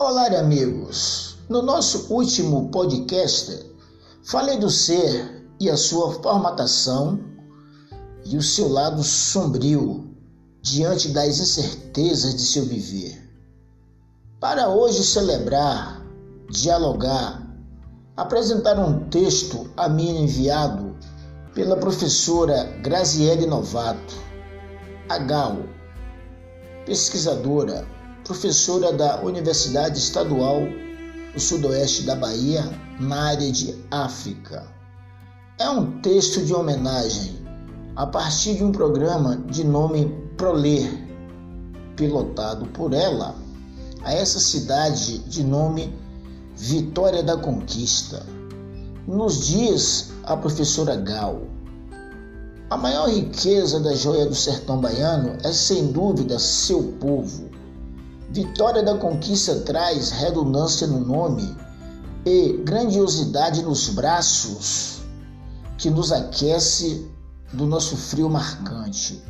Olá, amigos! No nosso último podcast, falei do ser e a sua formatação e o seu lado sombrio diante das incertezas de seu viver. Para hoje celebrar, dialogar, apresentar um texto a mim enviado pela professora Graziele Novato, a Gal, pesquisadora, professora da Universidade Estadual do Sudoeste da Bahia, na área de África. É um texto de homenagem a partir de um programa de nome Proler, pilotado por ela, a essa cidade de nome Vitória da Conquista. Nos diz a professora Gal, a maior riqueza da joia do sertão baiano é sem dúvida seu povo. Vitória da conquista traz redundância no nome e grandiosidade nos braços que nos aquece do nosso frio marcante.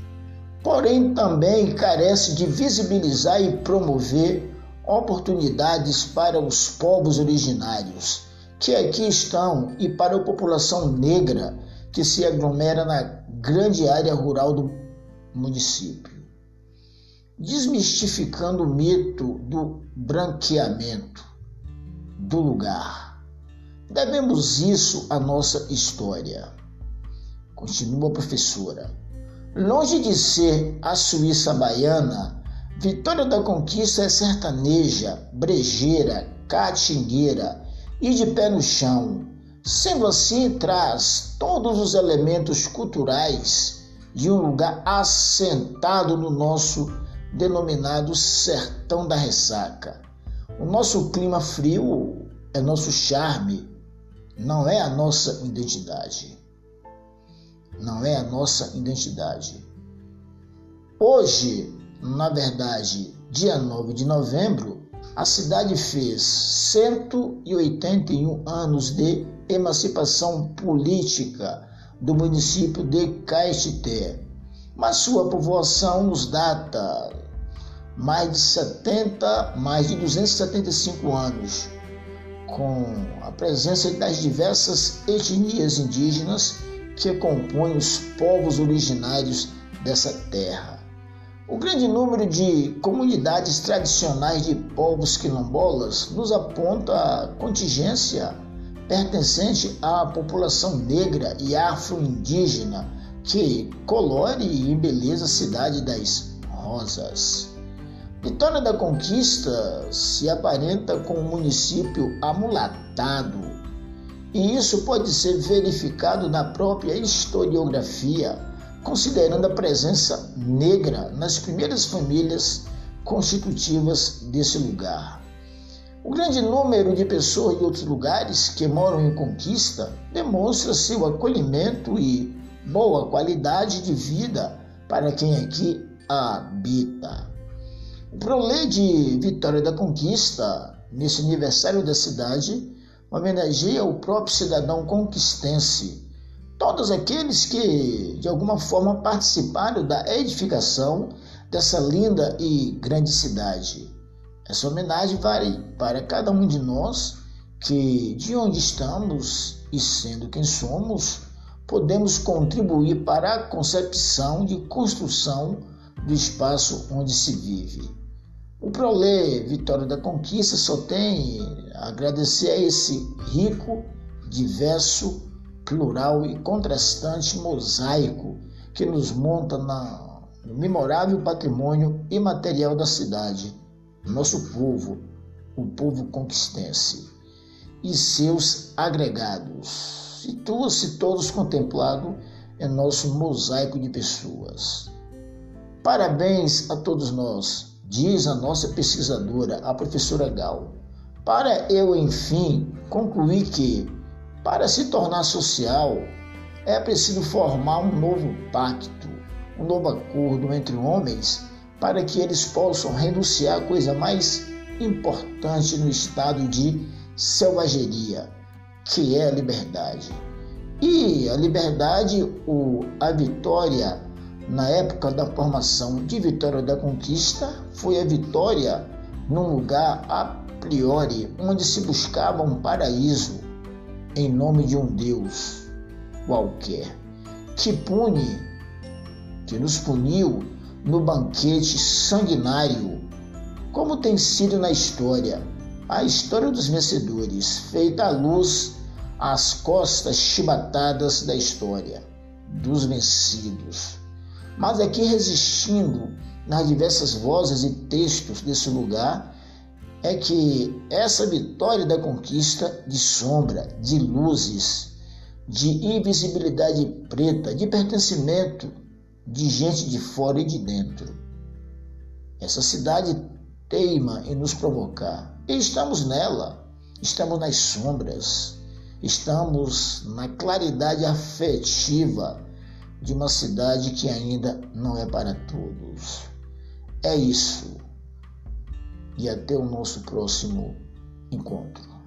Porém, também carece de visibilizar e promover oportunidades para os povos originários que aqui estão e para a população negra que se aglomera na grande área rural do município. Desmistificando o mito do branqueamento do lugar. Devemos isso à nossa história. Continua a professora. Longe de ser a Suíça baiana, Vitória da Conquista é sertaneja, brejeira, catingueira e de pé no chão Sendo assim, traz todos os elementos culturais de um lugar assentado no nosso denominado Sertão da Ressaca. O nosso clima frio é nosso charme, não é a nossa identidade. Não é a nossa identidade. Hoje, na verdade, dia 9 de novembro, a cidade fez 181 anos de emancipação política do município de Caetité, mas sua povoação nos data mais de 70, mais de 275 anos, com a presença das diversas etnias indígenas que compõem os povos originários dessa terra. O grande número de comunidades tradicionais de povos quilombolas nos aponta a contingência pertencente à população negra e afro-indígena que colore e embeleza a cidade das rosas. Vitória da Conquista se aparenta com um município amulatado, e isso pode ser verificado na própria historiografia, considerando a presença negra nas primeiras famílias constitutivas desse lugar. O grande número de pessoas de outros lugares que moram em Conquista demonstra seu acolhimento e boa qualidade de vida para quem aqui habita. O prolê de Vitória da Conquista, nesse aniversário da cidade, homenageia o próprio cidadão conquistense, todos aqueles que de alguma forma participaram da edificação dessa linda e grande cidade. Essa homenagem vai para cada um de nós que, de onde estamos e sendo quem somos, podemos contribuir para a concepção de construção do espaço onde se vive. O Prolê Vitória da Conquista só tem a agradecer a esse rico, diverso, plural e contrastante mosaico que nos monta na, no memorável patrimônio imaterial da cidade nosso povo, o povo conquistense, e seus agregados. Situa-se todos contemplado em nosso mosaico de pessoas. Parabéns a todos nós, diz a nossa pesquisadora, a professora Gal. Para eu, enfim, concluir que, para se tornar social, é preciso formar um novo pacto, um novo acordo entre homens para que eles possam renunciar à coisa mais importante no estado de selvageria, que é a liberdade. E a liberdade, o, a vitória na época da formação de Vitória da Conquista foi a vitória num lugar priori, onde se buscava um paraíso em nome de um Deus qualquer, que pune, que nos puniu no banquete sanguinário, como tem sido na história, a história dos vencedores, feita à luz às costas chibatadas da história, dos vencidos. Mas aqui resistindo nas diversas vozes e textos desse lugar, é que essa vitória da conquista de sombra, de luzes, de invisibilidade preta, de pertencimento de gente de fora e de dentro. Essa cidade teima em nos provocar. E estamos nela, estamos nas sombras, estamos na claridade afetiva de uma cidade que ainda não é para todos. É isso. E até o nosso próximo encontro.